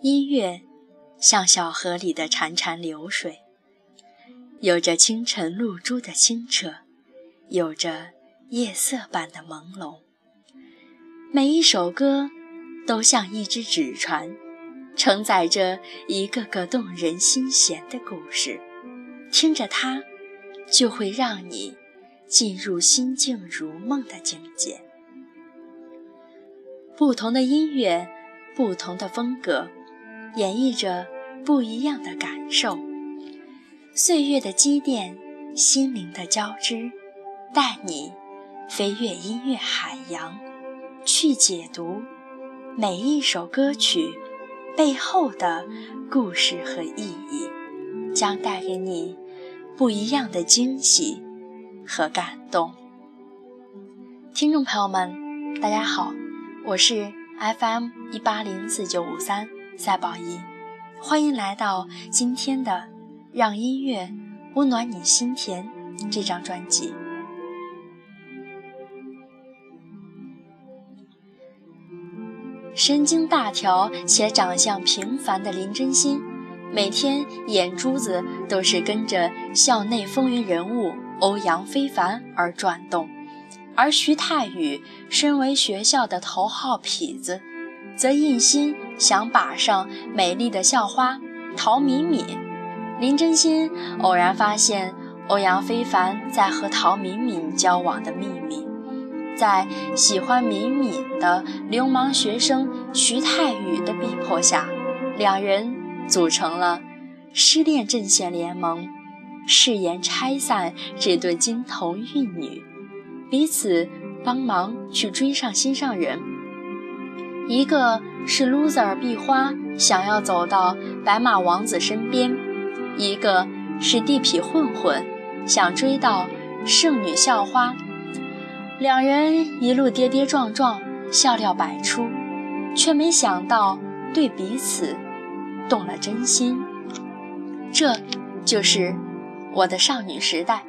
音乐像小河里的潺潺流水，有着清晨露珠的清澈，有着夜色般的朦胧。每一首歌都像一只纸船，承载着一个个动人心弦的故事。听着它，就会让你进入心静如梦的境界。不同的音乐，不同的风格，演绎着不一样的感受。岁月的积淀，心灵的交织，带你飞越音乐海洋，去解读每一首歌曲背后的故事和意义。将带给你不一样的惊喜和感动。听众朋友们，大家好，我是 FM 一八零四九五三赛宝仪，欢迎来到今天的《让音乐温暖你心田》这张专辑。神经大条且长相平凡的林真心。每天眼珠子都是跟着校内风云人物欧阳非凡而转动，而徐太宇身为学校的头号痞子，则一心想把上美丽的校花陶敏敏。林真心偶然发现欧阳非凡在和陶敏敏交往的秘密，在喜欢敏敏的流氓学生徐太宇的逼迫下，两人。组成了失恋阵线联盟，誓言拆散这对金童玉女，彼此帮忙去追上心上人。一个是 loser 壁花，想要走到白马王子身边；一个是地痞混混，想追到圣女校花。两人一路跌跌撞撞，笑料百出，却没想到对彼此。动了真心，这就是我的少女时代。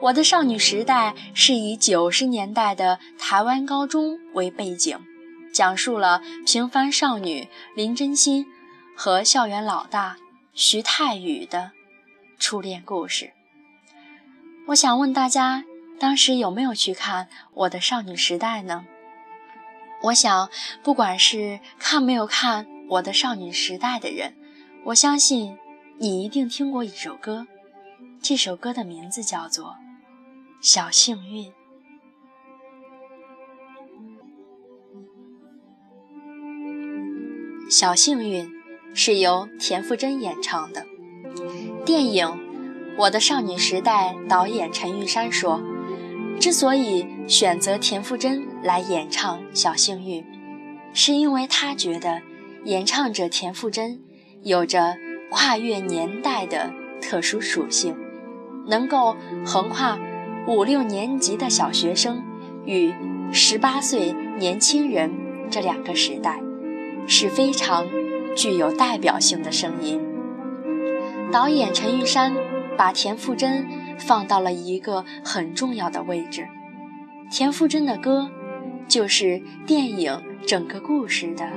我的少女时代是以九十年代的台湾高中为背景，讲述了平凡少女林真心和校园老大徐太宇的初恋故事。我想问大家，当时有没有去看我的少女时代呢？我想，不管是看没有看。我的少女时代的人，我相信你一定听过一首歌，这首歌的名字叫做《小幸运》。小幸运是由田馥甄演唱的。电影《我的少女时代》导演陈玉珊说，之所以选择田馥甄来演唱《小幸运》，是因为他觉得。演唱者田馥甄有着跨越年代的特殊属性，能够横跨五六年级的小学生与十八岁年轻人这两个时代，是非常具有代表性的声音。导演陈玉珊把田馥甄放到了一个很重要的位置，田馥甄的歌就是电影整个故事的。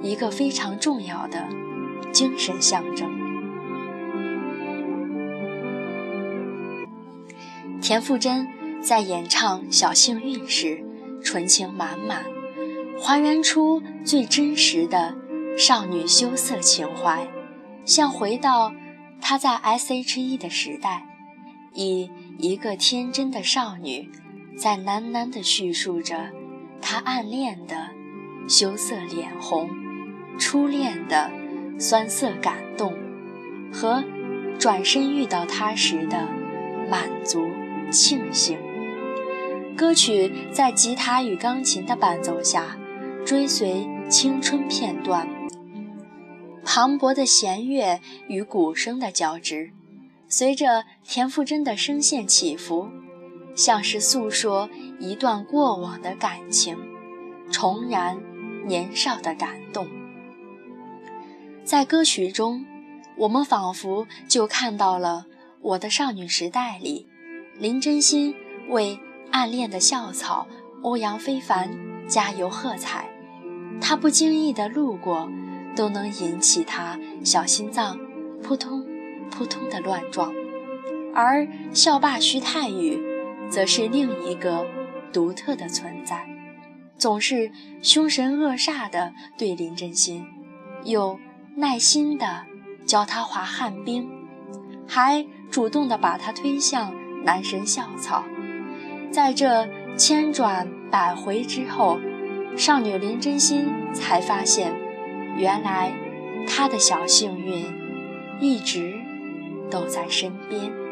一个非常重要的精神象征。田馥甄在演唱《小幸运》时，纯情满满，还原出最真实的少女羞涩情怀，像回到她在 S.H.E 的时代，以一个天真的少女，在喃喃地叙述着她暗恋的羞涩脸红。初恋的酸涩感动，和转身遇到他时的满足庆幸。歌曲在吉他与钢琴的伴奏下，追随青春片段，磅礴的弦乐与鼓声的交织，随着田馥甄的声线起伏，像是诉说一段过往的感情，重燃年少的感动。在歌曲中，我们仿佛就看到了我的少女时代里，林真心为暗恋的校草欧阳非凡加油喝彩。他不经意的路过，都能引起他小心脏扑通扑通的乱撞。而校霸徐太宇，则是另一个独特的存在，总是凶神恶煞的对林真心，又耐心的教他滑旱冰，还主动地把他推向男神校草。在这千转百回之后，少女林真心才发现，原来她的小幸运一直都在身边。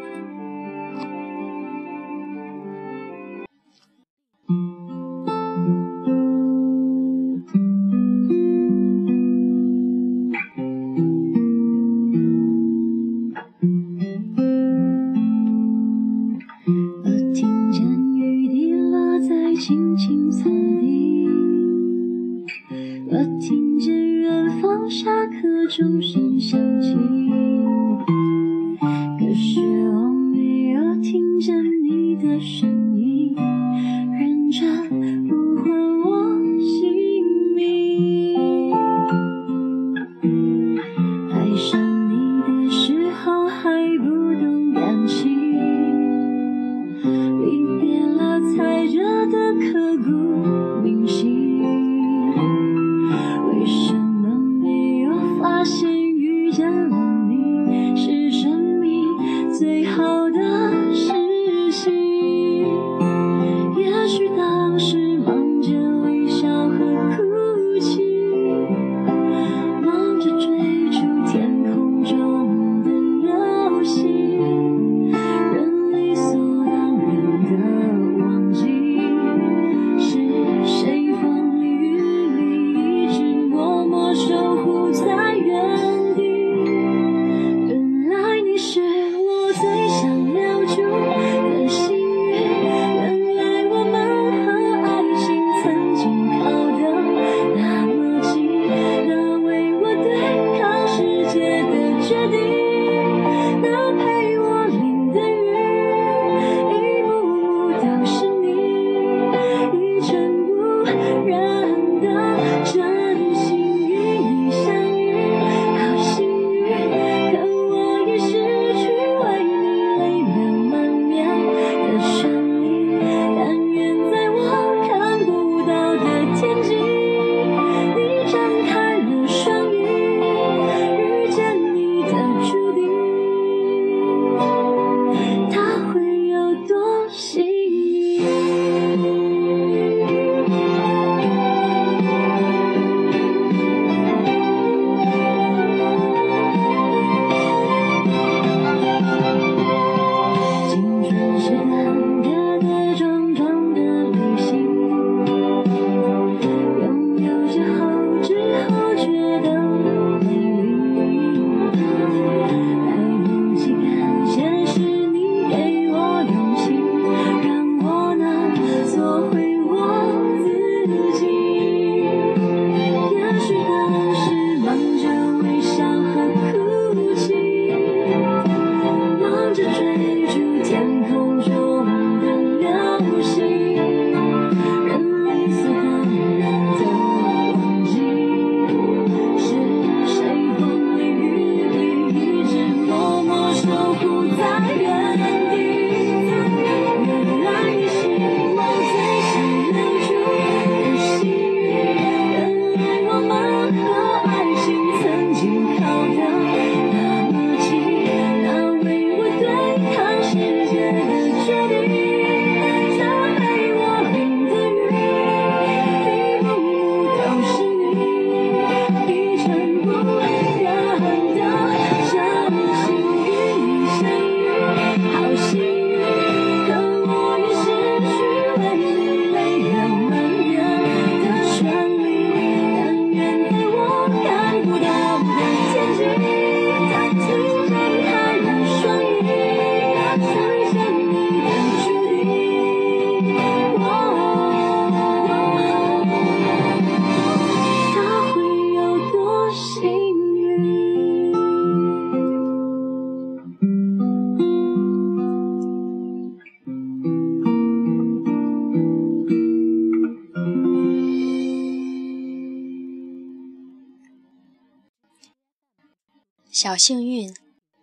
小幸运，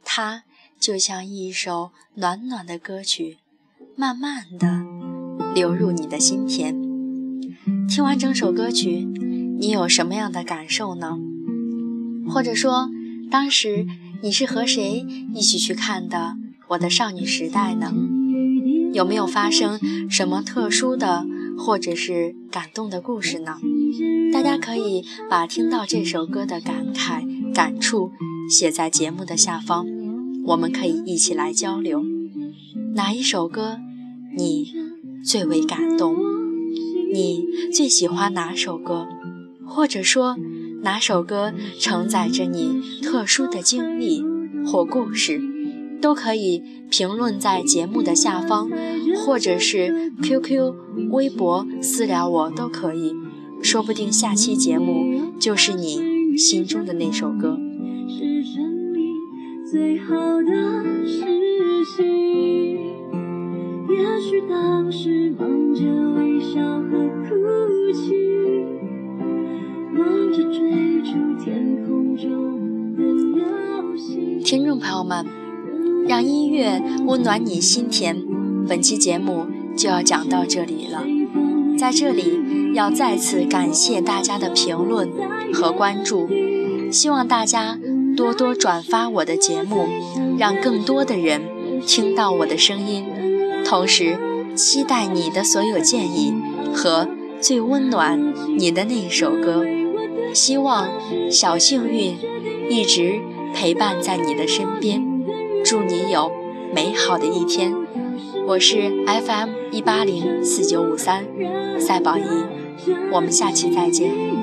它就像一首暖暖的歌曲，慢慢的流入你的心田。听完整首歌曲，你有什么样的感受呢？或者说，当时你是和谁一起去看的《我的少女时代》呢？有没有发生什么特殊的或者是感动的故事呢？大家可以把听到这首歌的感慨、感触写在节目的下方，我们可以一起来交流。哪一首歌你最为感动？你最喜欢哪首歌？或者说？哪首歌承载着你特殊的经历或故事，都可以评论在节目的下方，或者是 QQ、微博私聊我都可以，说不定下期节目就是你心中的那首歌。也许当时忙着微笑和哭泣。听众朋友们，让音乐温暖你心田。本期节目就要讲到这里了，在这里要再次感谢大家的评论和关注，希望大家多多转发我的节目，让更多的人听到我的声音。同时，期待你的所有建议和最温暖你的那一首歌。希望小幸运一直陪伴在你的身边，祝你有美好的一天。我是 FM 一八零四九五三赛宝仪，我们下期再见。